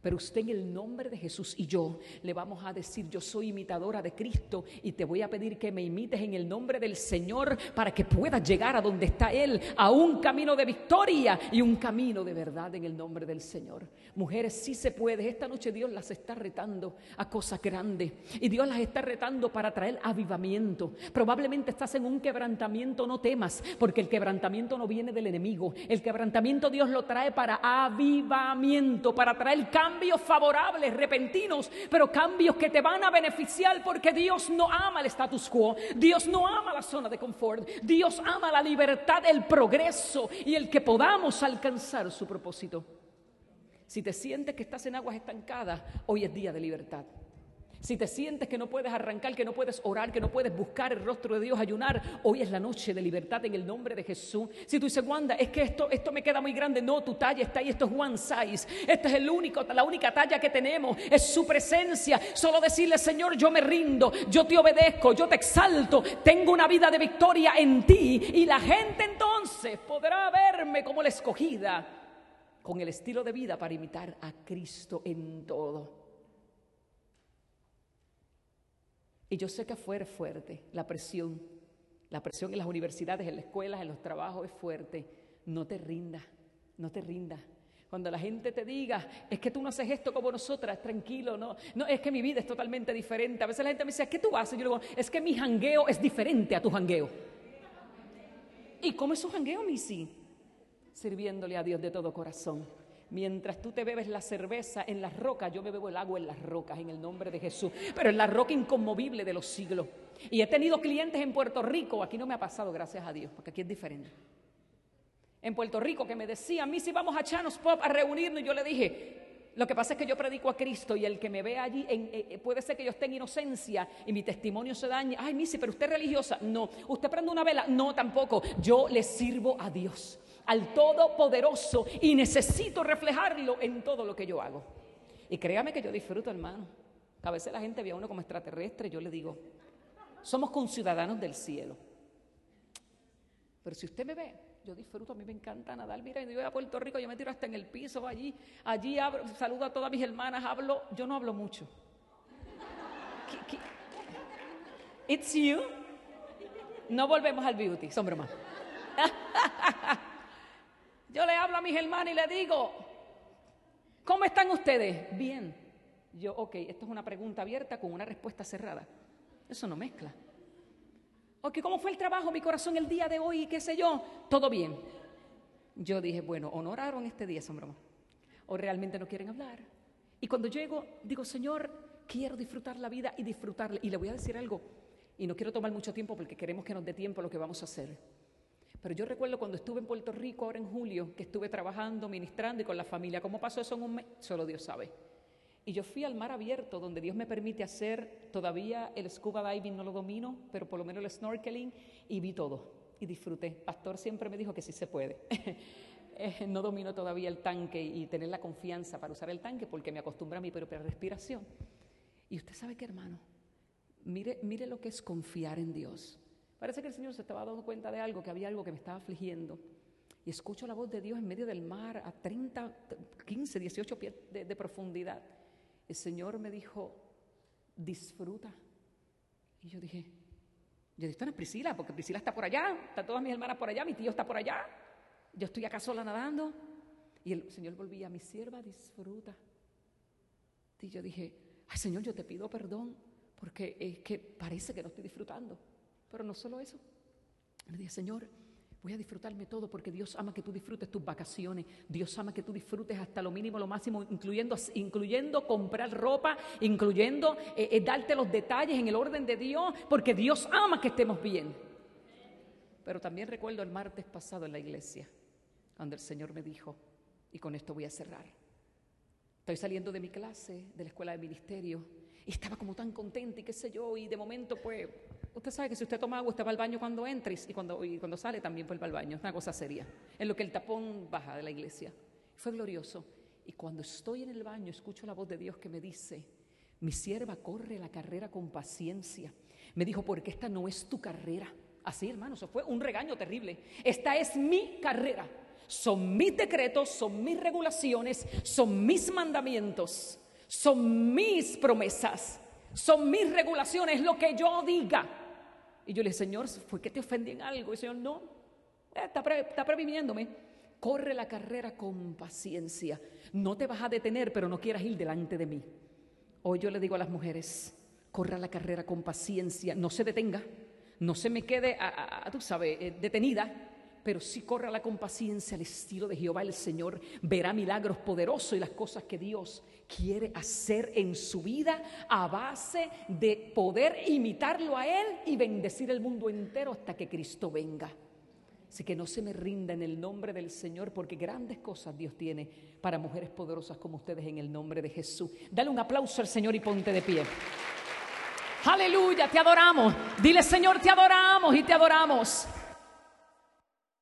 Pero usted en el nombre de Jesús y yo le vamos a decir, yo soy imitadora de Cristo y te voy a pedir que me imites en el nombre del Señor para que puedas llegar a donde está Él, a un camino de victoria y un camino de verdad en el nombre del Señor. Mujeres, sí se puede. Esta noche Dios las está retando a cosas grandes y Dios las está retando para traer avivamiento. Probablemente estás en un quebrantamiento, no temas, porque el quebrantamiento no viene del enemigo. El quebrantamiento Dios lo trae para avivamiento, para traer cambio cambios favorables, repentinos, pero cambios que te van a beneficiar porque Dios no ama el status quo, Dios no ama la zona de confort, Dios ama la libertad, el progreso y el que podamos alcanzar su propósito. Si te sientes que estás en aguas estancadas, hoy es día de libertad. Si te sientes que no puedes arrancar, que no puedes orar, que no puedes buscar el rostro de Dios, ayunar, hoy es la noche de libertad en el nombre de Jesús. Si tú dices, Wanda, es que esto, esto me queda muy grande, no, tu talla está ahí, esto es one size. Esta es el único, la única talla que tenemos, es su presencia. Solo decirle, Señor, yo me rindo, yo te obedezco, yo te exalto, tengo una vida de victoria en ti. Y la gente entonces podrá verme como la escogida, con el estilo de vida para imitar a Cristo en todo. Y yo sé que es fuerte la presión. La presión en las universidades, en las escuelas, en los trabajos es fuerte. No te rindas, no te rindas. Cuando la gente te diga, es que tú no haces esto como nosotras, tranquilo, no, no, es que mi vida es totalmente diferente. A veces la gente me dice, ¿qué tú haces? Yo digo, es que mi jangueo es diferente a tu jangueo. ¿Y cómo es su jangueo, Missy? Sirviéndole a Dios de todo corazón. Mientras tú te bebes la cerveza en las rocas, yo me bebo el agua en las rocas, en el nombre de Jesús. Pero en la roca inconmovible de los siglos. Y he tenido clientes en Puerto Rico, aquí no me ha pasado, gracias a Dios, porque aquí es diferente. En Puerto Rico que me decían, mí si vamos a Chanos Pop a reunirnos, y yo le dije, lo que pasa es que yo predico a Cristo y el que me ve allí, eh, eh, puede ser que yo esté en inocencia y mi testimonio se dañe. Ay, Missy, pero usted es religiosa. No. ¿Usted prende una vela? No, tampoco. Yo le sirvo a Dios al Todopoderoso y necesito reflejarlo en todo lo que yo hago. Y créame que yo disfruto, hermano. A veces la gente ve a uno como extraterrestre, yo le digo, somos conciudadanos del cielo. Pero si usted me ve, yo disfruto, a mí me encanta nadar. Mira, yo voy a Puerto Rico, yo me tiro hasta en el piso, allí, allí saludo a todas mis hermanas, hablo, yo no hablo mucho. It's you. No volvemos al beauty, son bromas. Yo le hablo a mis hermanas y le digo, ¿cómo están ustedes? Bien. Yo, ok, esto es una pregunta abierta con una respuesta cerrada. Eso no mezcla. Ok, ¿cómo fue el trabajo, mi corazón, el día de hoy? ¿Qué sé yo? Todo bien. Yo dije, bueno, honoraron este día, son bromas. O realmente no quieren hablar. Y cuando llego, digo, Señor, quiero disfrutar la vida y disfrutarla. Y le voy a decir algo, y no quiero tomar mucho tiempo porque queremos que nos dé tiempo lo que vamos a hacer. Pero yo recuerdo cuando estuve en Puerto Rico ahora en julio, que estuve trabajando, ministrando y con la familia, ¿cómo pasó eso en un mes? Solo Dios sabe. Y yo fui al mar abierto, donde Dios me permite hacer, todavía el scuba diving no lo domino, pero por lo menos el snorkeling, y vi todo, y disfruté. Pastor siempre me dijo que sí se puede. Eh, no domino todavía el tanque y tener la confianza para usar el tanque porque me acostumbra a mi propia respiración. Y usted sabe que, hermano, Mire, mire lo que es confiar en Dios. Parece que el Señor se estaba dando cuenta de algo, que había algo que me estaba afligiendo. Y escucho la voz de Dios en medio del mar a 30, 15, 18 pies de, profundidad. El Señor me dijo, disfruta. Y yo dije, yo dije, no es Priscila, porque Priscila está por allá, están todas mis hermanas por allá, mi tío está por allá, yo estoy acá sola nadando. Y el Señor volvía, mi sierva disfruta. Y yo dije, Señor, yo te pido perdón porque es que parece que no estoy disfrutando. Pero no solo eso. Le dije, Señor, voy a disfrutarme todo porque Dios ama que tú disfrutes tus vacaciones. Dios ama que tú disfrutes hasta lo mínimo, lo máximo, incluyendo, incluyendo comprar ropa, incluyendo eh, eh, darte los detalles en el orden de Dios, porque Dios ama que estemos bien. Pero también recuerdo el martes pasado en la iglesia, cuando el Señor me dijo, y con esto voy a cerrar. Estoy saliendo de mi clase, de la escuela de ministerio, y estaba como tan contenta y qué sé yo, y de momento pues, usted sabe que si usted toma agua, usted va al baño cuando entra y cuando, y cuando sale también vuelve al baño, es una cosa seria, en lo que el tapón baja de la iglesia. Fue glorioso. Y cuando estoy en el baño, escucho la voz de Dios que me dice, mi sierva corre la carrera con paciencia. Me dijo, porque esta no es tu carrera. Así, hermano, eso fue un regaño terrible. Esta es mi carrera. Son mis decretos, son mis regulaciones, son mis mandamientos son mis promesas, son mis regulaciones, lo que yo diga. Y yo le dije, Señor, ¿fue que te ofendí en algo? Y el Señor, no, eh, está, está previniéndome. Corre la carrera con paciencia. No te vas a detener, pero no quieras ir delante de mí. Hoy yo le digo a las mujeres, corra la carrera con paciencia, no se detenga, no se me quede, a, tú sabes, eh, detenida, pero si corra la con paciencia al estilo de Jehová el Señor, verá milagros poderosos y las cosas que Dios quiere hacer en su vida a base de poder imitarlo a Él y bendecir el mundo entero hasta que Cristo venga. Así que no se me rinda en el nombre del Señor, porque grandes cosas Dios tiene para mujeres poderosas como ustedes en el nombre de Jesús. Dale un aplauso al Señor y ponte de pie. Aleluya, te adoramos. Dile Señor, te adoramos y te adoramos.